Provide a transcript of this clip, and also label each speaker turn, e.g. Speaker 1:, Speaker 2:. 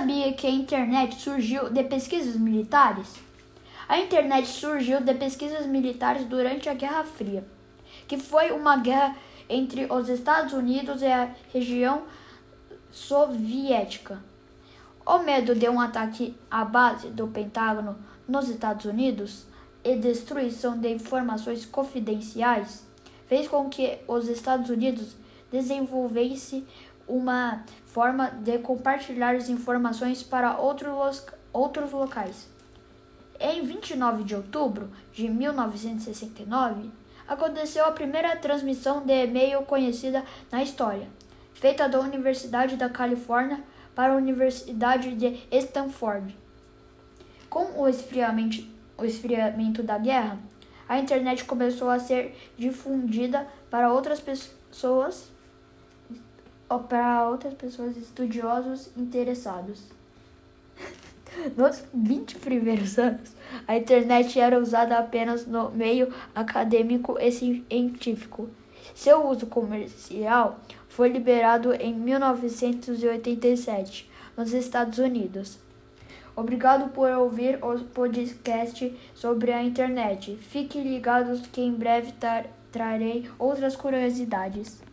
Speaker 1: sabia que a internet surgiu de pesquisas militares? A internet surgiu de pesquisas militares durante a Guerra Fria, que foi uma guerra entre os Estados Unidos e a região soviética. O medo de um ataque à base do Pentágono nos Estados Unidos e destruição de informações confidenciais fez com que os Estados Unidos desenvolvesse uma forma de compartilhar as informações para outros, outros locais. Em 29 de outubro de 1969, aconteceu a primeira transmissão de e-mail conhecida na história, feita da Universidade da Califórnia para a Universidade de Stanford. Com o esfriamento, o esfriamento da guerra, a internet começou a ser difundida para outras pessoas para outras pessoas estudiosos interessados. Nos 20 primeiros anos, a internet era usada apenas no meio acadêmico e científico. Seu uso comercial foi liberado em 1987 nos Estados Unidos. Obrigado por ouvir o podcast sobre a internet. Fiquem ligados que em breve trarei outras curiosidades.